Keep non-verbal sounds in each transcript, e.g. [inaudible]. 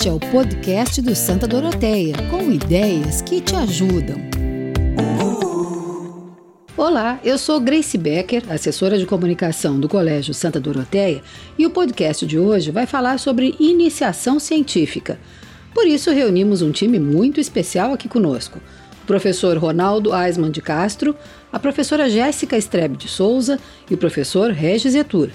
Este é o podcast do Santa Doroteia, com ideias que te ajudam. Olá, eu sou Grace Becker, assessora de comunicação do Colégio Santa Doroteia, e o podcast de hoje vai falar sobre iniciação científica. Por isso, reunimos um time muito especial aqui conosco. O professor Ronaldo Aisman de Castro, a professora Jéssica Strebe de Souza e o professor Regis Etur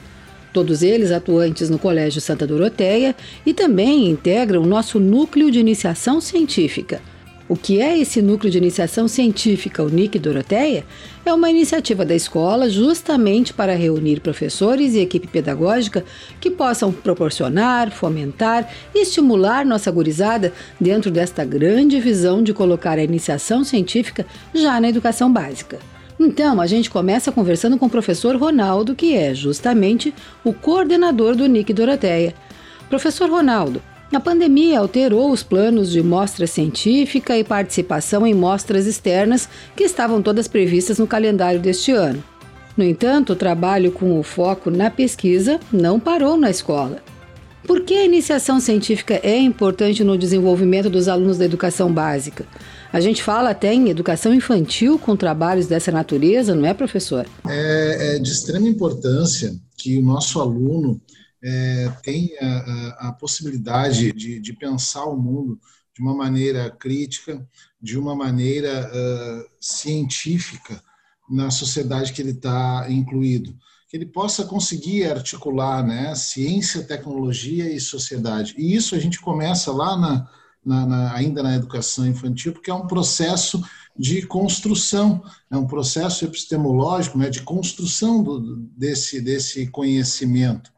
todos eles atuantes no Colégio Santa Doroteia e também integram o nosso núcleo de iniciação científica. O que é esse núcleo de iniciação científica, o NIC Doroteia? É uma iniciativa da escola justamente para reunir professores e equipe pedagógica que possam proporcionar, fomentar e estimular nossa gurizada dentro desta grande visão de colocar a iniciação científica já na educação básica. Então, a gente começa conversando com o professor Ronaldo, que é justamente o coordenador do NIC Doroteia. Professor Ronaldo, a pandemia alterou os planos de mostra científica e participação em mostras externas que estavam todas previstas no calendário deste ano. No entanto, o trabalho com o foco na pesquisa não parou na escola. Por que a iniciação científica é importante no desenvolvimento dos alunos da educação básica? A gente fala até em educação infantil com trabalhos dessa natureza, não é, professor? É, é de extrema importância que o nosso aluno é, tenha a, a possibilidade de, de, pensar o mundo de uma maneira crítica, de uma maneira uh, científica na sociedade que ele está incluído. Que ele possa conseguir articular né, ciência, tecnologia e sociedade. E isso a gente começa lá na, na, na, ainda na educação infantil, porque é um processo de construção, é um processo epistemológico né, de construção do, desse, desse conhecimento.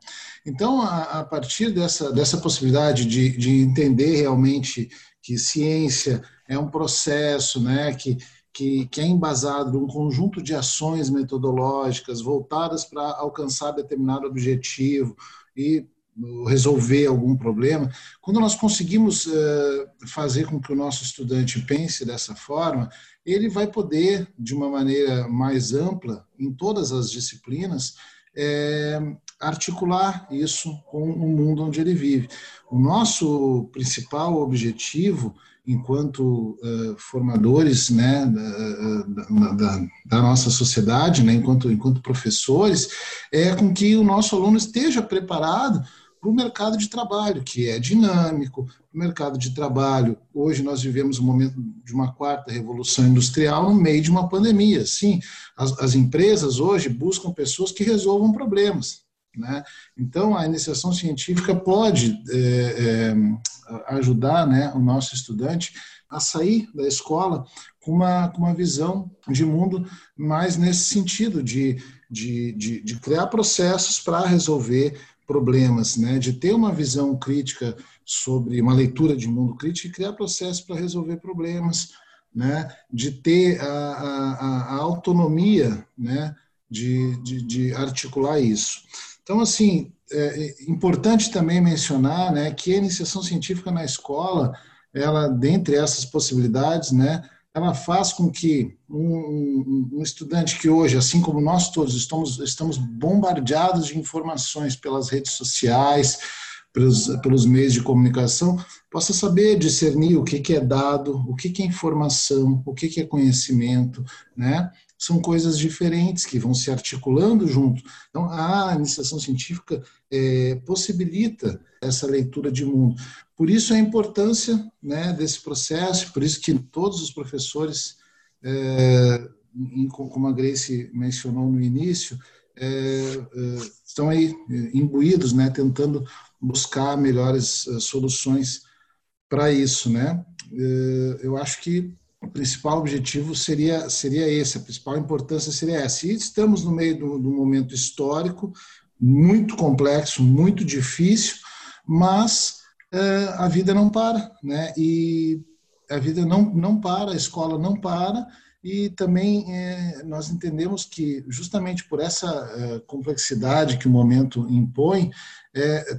Então, a, a, partir dessa, dessa possibilidade de, de entender realmente que ciência é um processo né, que, que, que é embasado num conjunto de ações metodológicas voltadas para alcançar determinado objetivo e resolver algum problema, quando nós conseguimos eh, fazer com que o nosso estudante pense dessa forma, ele vai poder, de uma maneira mais ampla, em todas as disciplinas, é, articular isso com o mundo onde ele vive. O nosso principal objetivo, enquanto uh, formadores né, da, da, da, nossa sociedade, né, enquanto, enquanto professores, é com que o nosso aluno esteja preparado para o mercado de trabalho, que é dinâmico, o mercado de trabalho. Hoje nós vivemos um momento de uma quarta revolução industrial no meio de uma pandemia. Sim, as, as empresas hoje buscam pessoas que resolvam problemas. Né? Então, a iniciação científica pode é, é, ajudar né, o nosso estudante a sair da escola com uma, com uma visão de mundo mais nesse sentido, de, de, de, de criar processos para resolver problemas, né, de ter uma visão crítica sobre uma leitura de mundo crítico e criar processos para resolver problemas, né, de ter a, a, a autonomia, né, de, de, de, articular isso. Então, assim, é importante também mencionar, né, que a iniciação científica na escola, ela, dentre essas possibilidades, né, ela faz com que um, um, estudante que hoje, assim como nós todos, estamos, estamos bombardeados de informações pelas redes sociais, pelos, pelos meios de comunicação, possa saber discernir o que, que é dado, o que, que é informação, o que, que é conhecimento, né? São coisas diferentes que vão se articulando junto. Então, a iniciação científica é, possibilita essa leitura de mundo. Por isso a importância né, desse processo, por isso que todos os professores, é, como a Grace mencionou no início, é, é, estão aí imbuídos, né, tentando buscar melhores é, soluções para isso, né? É, eu acho que o principal objetivo seria seria esse, a principal importância seria essa. E estamos no meio de um momento histórico muito complexo, muito difícil, mas é, a vida não para, né? E a vida não, não para, a escola não para, e também é, nós entendemos que, justamente por essa é, complexidade que o momento impõe,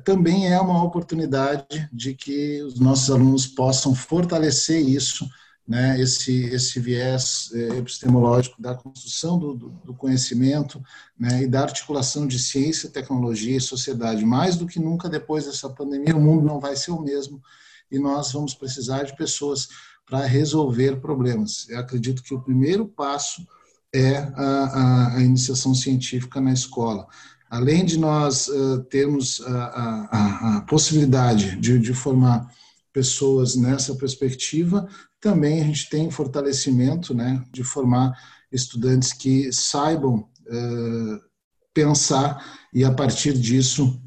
também é uma oportunidade de que os nossos alunos possam fortalecer isso né, esse, esse viés é, epistemológico da construção do, do, conhecimento né, e da articulação de ciência, tecnologia e sociedade. Mais do que nunca depois dessa pandemia, o mundo não vai ser o mesmo e nós vamos precisar de pessoas para resolver problemas. Eu acredito que o primeiro passo é a, a, a iniciação científica na escola. Além de nós uh, termos a, a, a possibilidade de, de, formar pessoas nessa perspectiva, também a gente tem fortalecimento né, de formar estudantes que saibam uh, pensar e, a partir disso,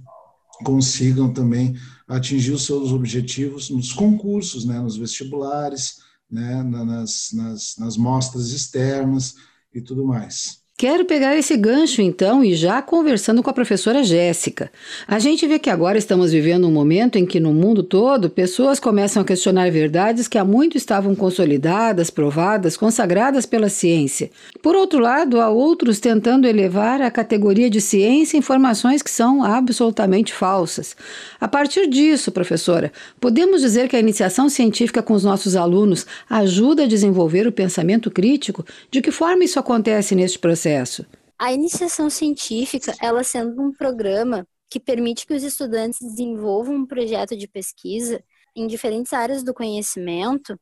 consigam também atingir os seus objetivos nos concursos, né, nos vestibulares, né, nas, nas, nas mostras externas e tudo mais. Quero pegar esse gancho então e já conversando com a professora Jéssica. A gente vê que agora estamos vivendo um momento em que no mundo todo pessoas começam a questionar verdades que há muito estavam consolidadas, provadas, consagradas pela ciência. Por outro lado, há outros tentando elevar à categoria de ciência informações que são absolutamente falsas. A partir disso, professora, podemos dizer que a iniciação científica com os nossos alunos ajuda a desenvolver o pensamento crítico? De que forma isso acontece neste processo? Processo? A iniciação científica, ela sendo um programa que permite que os estudantes desenvolvam um projeto de pesquisa em diferentes áreas do conhecimento,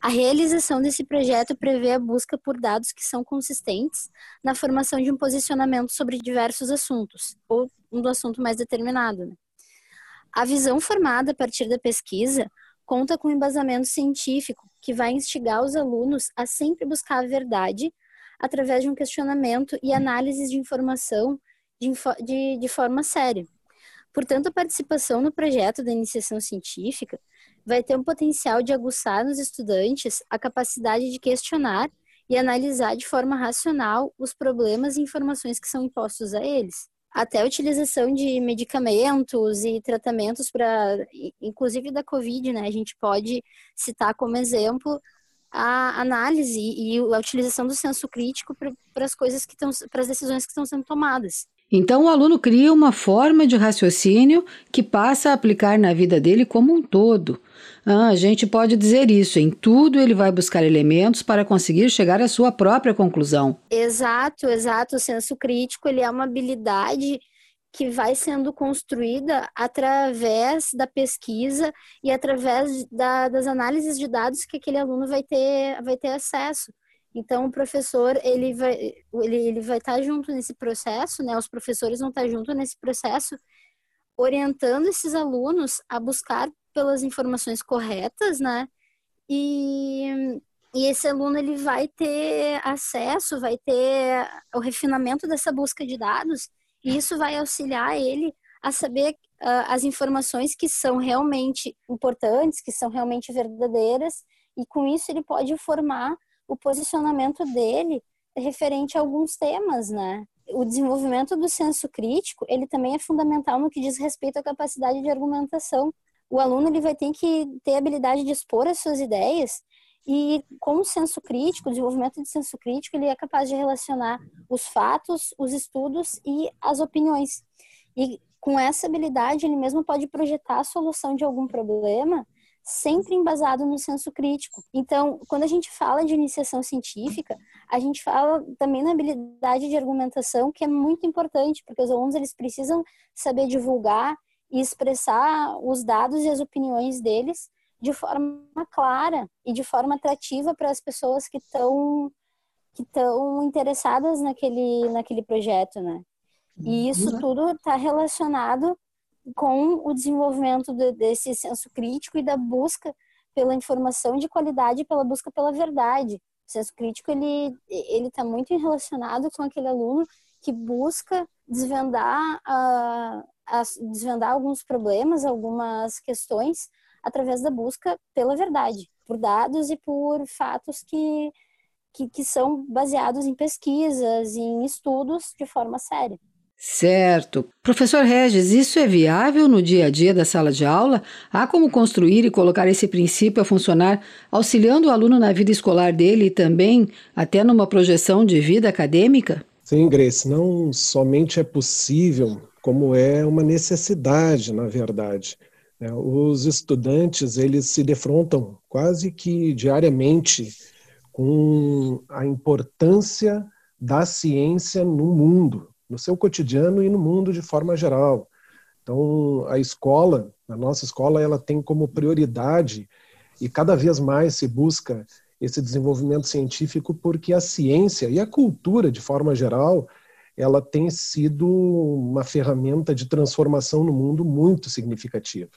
a realização desse projeto prevê a busca por dados que são consistentes na formação de um posicionamento sobre diversos assuntos, ou um do assunto mais determinado. Né? A visão formada a partir da pesquisa conta com um embasamento científico que vai instigar os alunos a sempre buscar a verdade através de um questionamento e análises de informação de, de, de forma séria. Portanto, a participação no projeto da iniciação científica vai ter um potencial de aguçar nos estudantes a capacidade de questionar e analisar de forma racional os problemas e informações que são impostos a eles. Até a utilização de medicamentos e tratamentos para, inclusive da Covid, né? A gente pode citar como exemplo a análise e a utilização do senso crítico para as coisas que estão, para as decisões que estão sendo tomadas. Então, o aluno cria uma forma de raciocínio que passa a aplicar na vida dele como um todo. Ah, a gente pode dizer isso, em tudo ele vai buscar elementos para conseguir chegar à sua própria conclusão. Exato, exato. O senso crítico ele é uma habilidade que vai sendo construída através da pesquisa e através da, das análises de dados que aquele aluno vai ter, vai ter acesso. Então, o professor ele vai, ele, ele vai estar junto nesse processo, né? Os professores vão estar junto nesse processo, orientando esses alunos a buscar pelas informações corretas, né? E, e esse aluno ele vai ter acesso, vai ter o refinamento dessa busca de dados e isso vai auxiliar ele a saber uh, as informações que são realmente importantes, que são realmente verdadeiras, e com isso ele pode formar o posicionamento dele referente a alguns temas, né? O desenvolvimento do senso crítico, ele também é fundamental no que diz respeito à capacidade de argumentação. O aluno ele vai ter que ter a habilidade de expor as suas ideias e com o senso crítico, o desenvolvimento de senso crítico, ele é capaz de relacionar os fatos, os estudos e as opiniões. E com essa habilidade, ele mesmo pode projetar a solução de algum problema sempre embasado no senso crítico. Então, quando a gente fala de iniciação científica, a gente fala também na habilidade de argumentação, que é muito importante, porque os alunos eles precisam saber divulgar e expressar os dados e as opiniões deles de forma clara e de forma atrativa para as pessoas que estão que estão interessadas naquele naquele projeto, né? E isso uhum. tudo está relacionado com o desenvolvimento de, desse senso crítico e da busca pela informação de qualidade, pela busca pela verdade. O senso crítico ele ele está muito relacionado com aquele aluno que busca desvendar uh, as, desvendar alguns problemas, algumas questões através da busca pela verdade, por dados e por fatos que, que, que são baseados em pesquisas, em estudos de forma séria. Certo. Professor Regis, isso é viável no dia a dia da sala de aula? Há como construir e colocar esse princípio a funcionar, auxiliando o aluno na vida escolar dele e também até numa projeção de vida acadêmica? Sim, Grace, não somente é possível, como é uma necessidade, na verdade. É, os estudantes eles se defrontam quase que diariamente com a importância da ciência no mundo, no seu cotidiano e no mundo de forma geral. Então, a escola, a nossa escola, ela tem como prioridade e cada vez mais se busca esse desenvolvimento científico porque a ciência e a cultura, de forma geral, ela tem sido uma ferramenta de transformação no mundo muito significativa.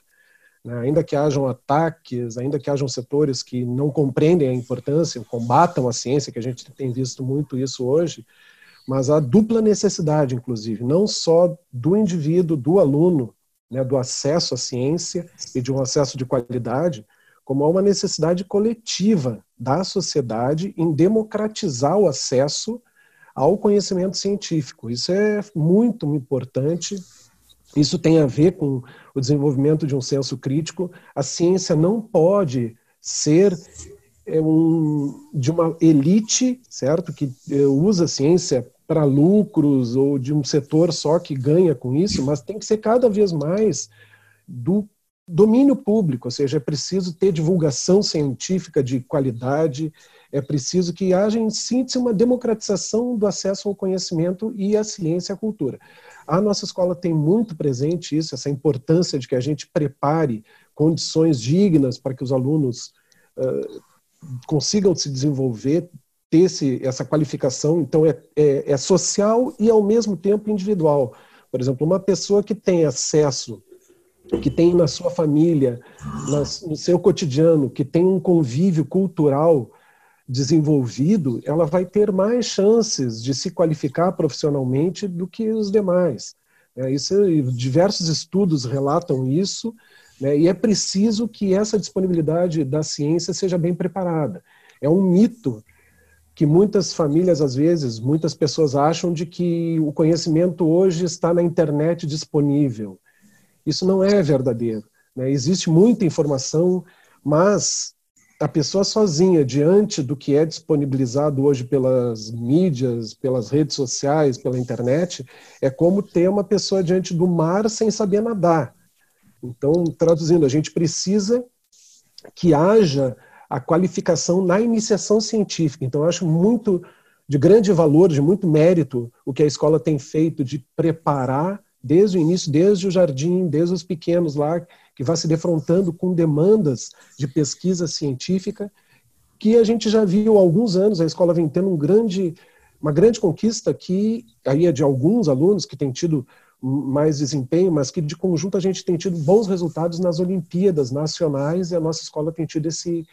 Né? Ainda que hajam ataques, ainda que hajam setores que não compreendem a importância, combatam a ciência, que a gente tem visto muito isso hoje, mas a dupla necessidade, inclusive, não só do indivíduo, do aluno, né, do acesso à ciência e de um acesso de qualidade, como há uma necessidade coletiva da sociedade em democratizar o acesso ao conhecimento científico. Isso é muito importante. Isso tem a ver com o desenvolvimento de um senso crítico. A ciência não pode ser é, um, de uma elite, certo, que é, usa a ciência para lucros ou de um setor só que ganha com isso, mas tem que ser cada vez mais do domínio público, ou seja, é preciso ter divulgação científica de qualidade, é preciso que haja, em síntese, uma democratização do acesso ao conhecimento e à ciência e à cultura. A nossa escola tem muito presente isso, essa importância de que a gente prepare condições dignas para que os alunos uh, consigam se desenvolver, ter esse, essa qualificação. Então, é, é, é social e, ao mesmo tempo, individual. Por exemplo, uma pessoa que tem acesso que tem na sua família, no seu cotidiano, que tem um convívio cultural desenvolvido, ela vai ter mais chances de se qualificar profissionalmente do que os demais. É, isso, diversos estudos relatam isso, né, e é preciso que essa disponibilidade da ciência seja bem preparada. É um mito que muitas famílias, às vezes, muitas pessoas acham de que o conhecimento hoje está na internet disponível. Isso não é verdadeiro. Né? Existe muita informação, mas a pessoa sozinha, diante do que é disponibilizado hoje pelas mídias, pelas redes sociais, pela internet, é como ter uma pessoa diante do mar sem saber nadar. Então, traduzindo, a gente precisa que haja a qualificação na iniciação científica. Então, eu acho muito de grande valor, de muito mérito, o que a escola tem feito de preparar desde o início, desde o jardim, desde os pequenos lá, que vai se defrontando com demandas de pesquisa científica, que a gente já viu há alguns anos, a escola vem tendo um grande, uma grande conquista que aí é de alguns alunos que têm tido mais desempenho, mas que de conjunto a gente tem tido bons resultados nas Olimpíadas nacionais e a nossa escola tem tido esse,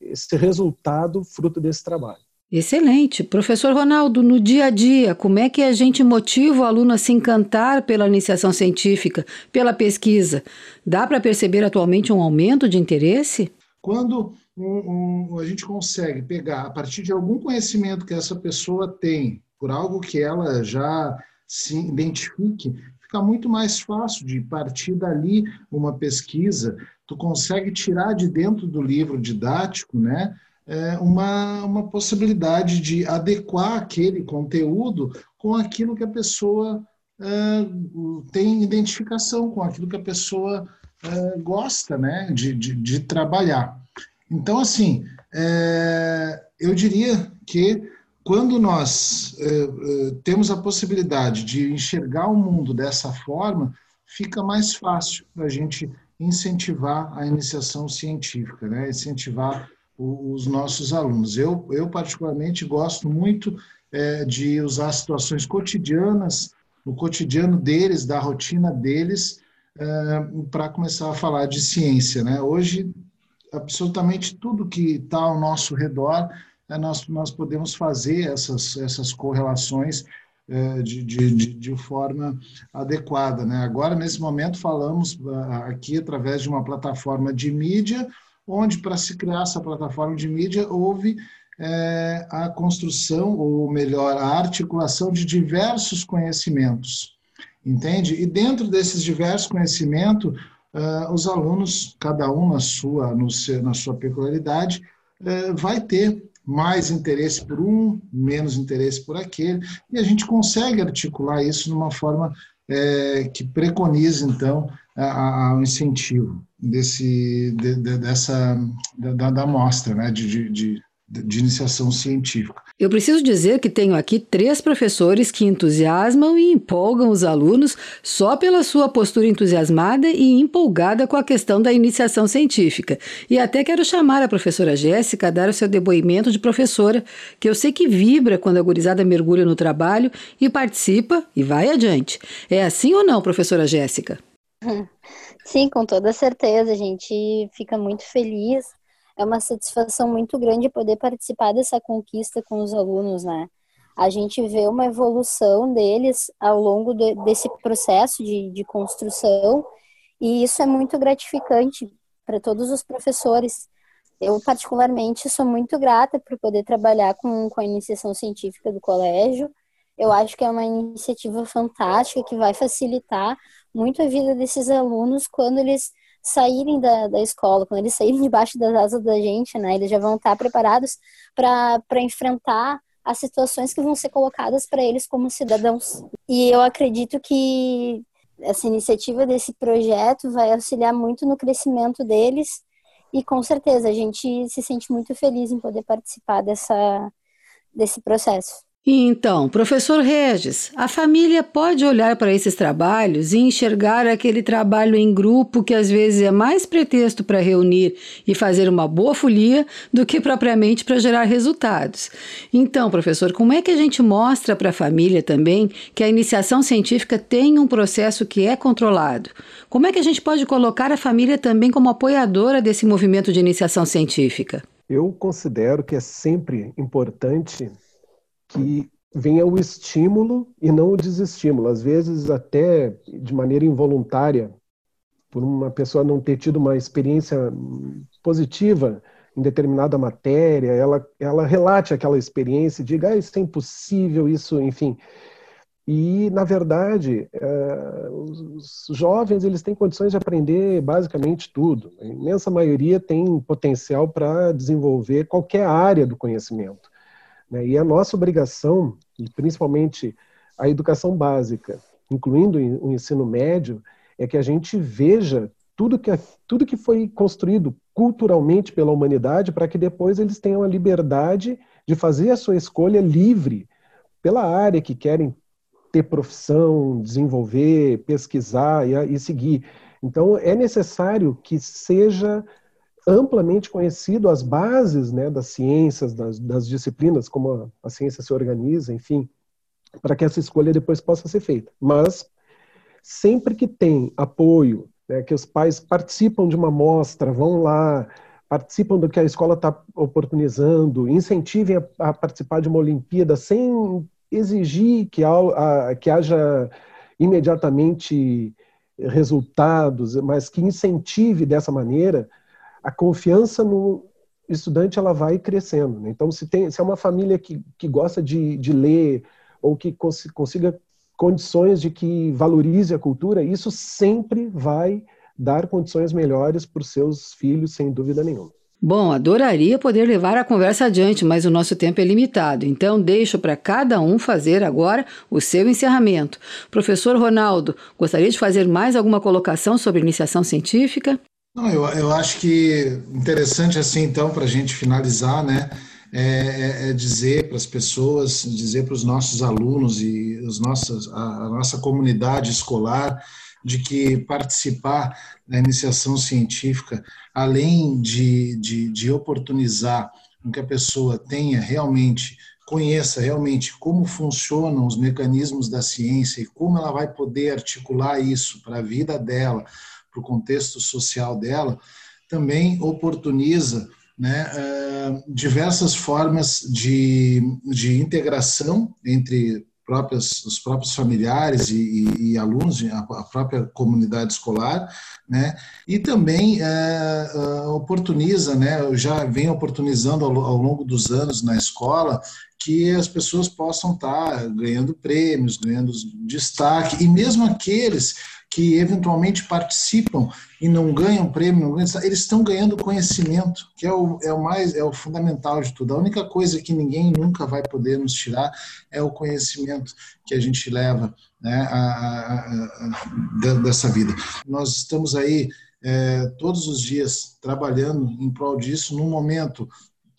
esse resultado fruto desse trabalho. Excelente. Professor Ronaldo, no dia a dia, como é que a gente motiva o aluno a se encantar pela iniciação científica, pela pesquisa? Dá para perceber atualmente um aumento de interesse? Quando um, um, a gente consegue pegar, a partir de algum conhecimento que essa pessoa tem, por algo que ela já se identifique, fica muito mais fácil de partir dali uma pesquisa. Tu consegue tirar de dentro do livro didático, né? É, uma, uma possibilidade de adequar aquele conteúdo com aquilo que a pessoa é, tem identificação, com aquilo que a pessoa é, gosta né, de, de, de, trabalhar. Então, assim, é, eu diria que quando nós é, temos a possibilidade de enxergar o mundo dessa forma, fica mais fácil a gente incentivar a iniciação científica, né? incentivar os nossos alunos. Eu, eu particularmente, gosto muito é, de usar situações cotidianas, no cotidiano deles, da rotina deles, é, para começar a falar de ciência. Né? Hoje, absolutamente tudo que está ao nosso redor, é, nós, nós podemos fazer essas, essas correlações é, de, de, de, de, forma adequada. Né? Agora, nesse momento, falamos ah, aqui através de uma plataforma de mídia, onde, para se criar essa plataforma de mídia, houve é, a construção, ou melhor, a articulação de diversos conhecimentos, entende? E dentro desses diversos conhecimentos, uh, os alunos, cada um na sua, no seu, na sua peculiaridade, uh, vai ter mais interesse por um, menos interesse por aquele, e a gente consegue articular isso de uma forma é, que preconize, então, o incentivo desse, de, de, dessa, da, amostra, né, de, de, de iniciação científica. Eu preciso dizer que tenho aqui três professores que entusiasmam e empolgam os alunos só pela sua postura entusiasmada e empolgada com a questão da iniciação científica. E até quero chamar a professora Jéssica a dar o seu depoimento de professora, que eu sei que vibra quando a gurizada mergulha no trabalho e participa e vai adiante. É assim ou não, professora Jéssica? Sim, com toda certeza. A gente fica muito feliz é uma satisfação muito grande poder participar dessa conquista com os alunos, né? A gente vê uma evolução deles ao longo de, desse processo de, de construção e isso é muito gratificante para todos os professores. Eu, particularmente, sou muito grata por poder trabalhar com, com a iniciação científica do colégio. Eu acho que é uma iniciativa fantástica que vai facilitar muito a vida desses alunos quando eles saírem da, da escola, quando eles saírem [laughs] debaixo das asas da gente, né, eles já vão estar preparados para enfrentar as situações que vão ser colocadas para eles como cidadãos. E eu acredito que essa iniciativa desse projeto vai auxiliar muito no crescimento deles e com certeza a gente se sente muito feliz em poder participar dessa, desse processo. Então, professor Regis, a família pode olhar para esses trabalhos e enxergar aquele trabalho em grupo que às vezes é mais pretexto para reunir e fazer uma boa folia do que propriamente para gerar resultados. Então, professor, como é que a gente mostra para a família também que a iniciação científica tem um processo que é controlado? Como é que a gente pode colocar a família também como apoiadora desse movimento de iniciação científica? Eu considero que é sempre importante que venha o estímulo e não o desestímulo. Às vezes, até de maneira involuntária, por uma pessoa não ter tido uma experiência positiva em determinada matéria, ela, ela relate aquela experiência e diga, ah, isso é impossível, isso, enfim. E, na verdade, é, os jovens eles têm condições de aprender basicamente tudo. A imensa maioria tem potencial para desenvolver qualquer área do conhecimento. Né? E a nossa obrigação, principalmente a educação básica, incluindo o ensino médio, é que a gente veja tudo que, tudo que foi construído culturalmente pela humanidade para que depois eles tenham a liberdade de fazer a sua escolha livre pela área que querem ter profissão, desenvolver, pesquisar e, e seguir. Então, é necessário que seja amplamente conhecido as bases né, das ciências, das, das disciplinas, como a, a, ciência se organiza, enfim, para que essa escolha depois possa ser feita. Mas, sempre que tem apoio, né, que os pais participam de uma mostra, vão lá, participam do que a escola está oportunizando, incentivem a, a, participar de uma Olimpíada sem exigir que, a, que haja imediatamente resultados, mas que incentive dessa maneira, a confiança no estudante ela vai crescendo. Né? Então, se, tem, se é uma família que, que gosta de, de ler ou que cons, consiga condições de que valorize a cultura, isso sempre vai dar condições melhores para os seus filhos, sem dúvida nenhuma. Bom, adoraria poder levar a conversa adiante, mas o nosso tempo é limitado, então deixo para cada um fazer agora o seu encerramento. Professor Ronaldo, gostaria de fazer mais alguma colocação sobre iniciação científica? Não, eu, eu acho que interessante assim, então, para a gente finalizar, né, é, é, é dizer para as pessoas, dizer para os nossos alunos e os nossos, a, a, nossa comunidade escolar, de que participar da iniciação científica, além de, de, de oportunizar que a pessoa tenha realmente conheça realmente como funcionam os mecanismos da ciência e como ela vai poder articular isso para a vida dela, para o contexto social dela, também oportuniza né, eh, diversas formas de, de integração entre próprias, os próprios familiares e, e, e alunos, a, a, própria comunidade escolar, né? E também é, oportuniza, né? Já vem oportunizando ao, ao, longo dos anos na escola que as pessoas possam estar ganhando prêmios, ganhando destaque, e mesmo aqueles que eventualmente participam e não ganham prêmio, eles estão ganhando conhecimento, que é o, é o mais é o fundamental de tudo. A única coisa que ninguém nunca vai poder nos tirar é o conhecimento que a gente leva né, a, a, a, dessa vida. Nós estamos aí é, todos os dias trabalhando em prol disso, num momento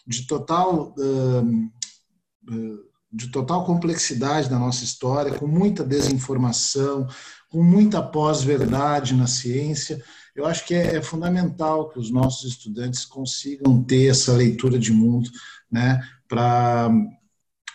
de total de total complexidade da nossa história, com muita desinformação, com muita pós-verdade na ciência. Eu acho que é, é, fundamental que os nossos estudantes consigam ter essa leitura de mundo, né, para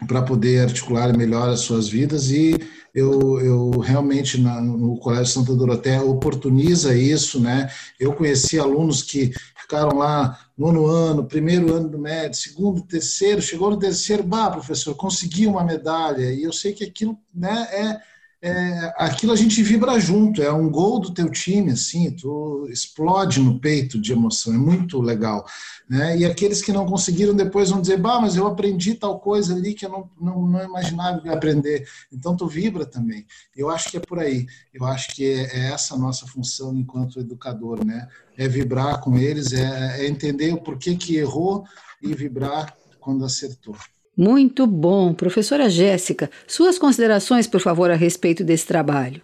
para poder articular melhor as suas vidas e eu, eu realmente na, no Colégio Santa Doroteia oportuniza isso, né? Eu conheci alunos que ficaram lá nono ano, primeiro ano do médio, segundo, terceiro, chegou no terceiro, bah, professor, consegui uma medalha e eu sei que aquilo, né, é é, aquilo a gente vibra junto, é um gol do teu time, assim, tu explode no peito de emoção, é muito legal. Né? E aqueles que não conseguiram depois vão dizer, bah, mas eu aprendi tal coisa ali que eu não, não, não imaginava aprender. Então tu vibra também. Eu acho que é por aí. Eu acho que é, é essa nossa função enquanto educador, né? É vibrar com eles, é, é entender o porquê que errou e vibrar quando acertou. Muito bom. Professora Jéssica, suas considerações, por favor, a respeito desse trabalho.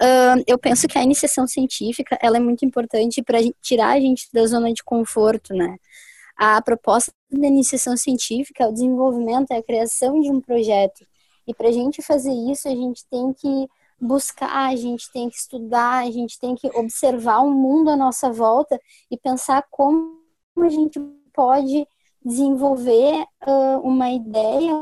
Uh, eu penso que a iniciação científica ela é muito importante para tirar a gente da zona de conforto, né? A proposta da iniciação científica é o desenvolvimento, é a criação de um projeto. E para a gente fazer isso, a gente tem que buscar, a gente tem que estudar, a gente tem que observar o mundo à nossa volta e pensar como a gente pode desenvolver uh, uma ideia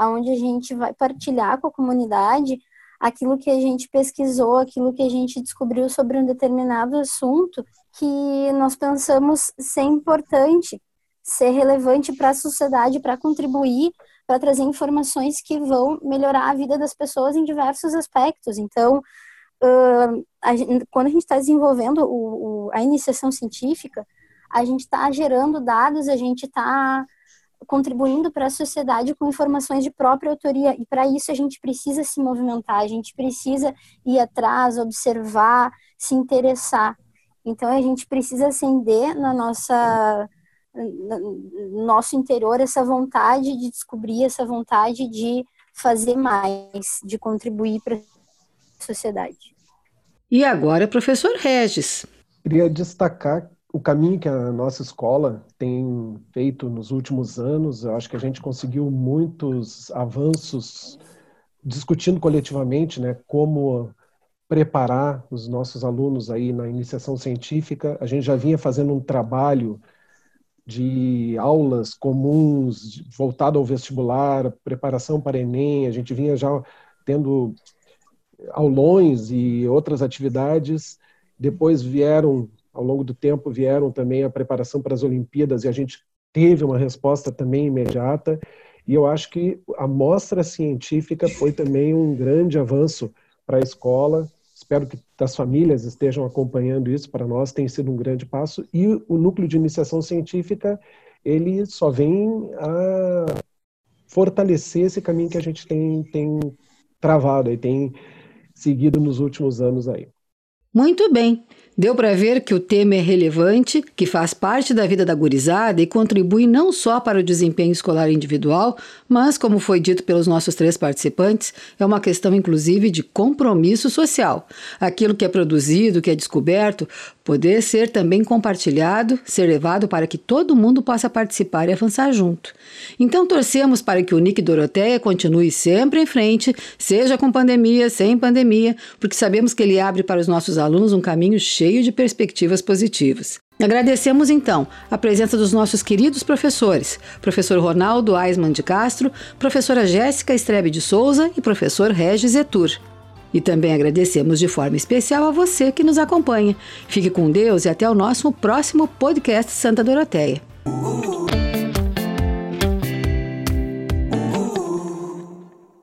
onde a gente vai partilhar com a comunidade aquilo que a gente pesquisou, aquilo que a gente descobriu sobre um determinado assunto que nós pensamos ser importante, ser relevante para a sociedade, para contribuir, para trazer informações que vão melhorar a vida das pessoas em diversos aspectos. Então, uh, a gente, quando a gente está desenvolvendo o, o, a iniciação científica, a gente está gerando dados, a gente está contribuindo para a sociedade com informações de própria autoria. E para isso a gente precisa se movimentar, a gente precisa ir atrás, observar, se interessar. Então a gente precisa acender na nossa no nosso interior essa vontade de descobrir, essa vontade de fazer mais, de contribuir para a sociedade. E agora, professor Regis. Queria destacar o caminho que a nossa escola tem feito nos últimos anos, eu acho que a gente conseguiu muitos avanços discutindo coletivamente, né, como preparar os nossos alunos aí na iniciação científica. A gente já vinha fazendo um trabalho de aulas comuns voltado ao vestibular, preparação para Enem, a gente vinha já tendo aulões e outras atividades. Depois vieram ao longo do tempo vieram também a preparação para as Olimpíadas e a gente teve uma resposta também imediata. E eu acho que a mostra científica foi também um grande avanço para a escola. Espero que as famílias estejam acompanhando isso. Para nós tem sido um grande passo. E o núcleo de iniciação científica ele só vem a fortalecer esse caminho que a gente tem, tem travado e tem seguido nos últimos anos aí. Muito bem. Deu para ver que o tema é relevante, que faz parte da vida da gurizada e contribui não só para o desempenho escolar individual, mas, como foi dito pelos nossos três participantes, é uma questão inclusive de compromisso social. Aquilo que é produzido, que é descoberto, poder ser também compartilhado, ser levado para que todo mundo possa participar e avançar junto. Então torcemos para que o Nick Doroteia continue sempre em frente, seja com pandemia, sem pandemia, porque sabemos que ele abre para os nossos alunos um caminho cheio cheio de perspectivas positivas. Agradecemos então a presença dos nossos queridos professores, professor Ronaldo Aisman de Castro, professora Jéssica Strebe de Souza e professor Regis Etur. E também agradecemos de forma especial a você que nos acompanha. Fique com Deus e até o nosso próximo podcast Santa Doroteia.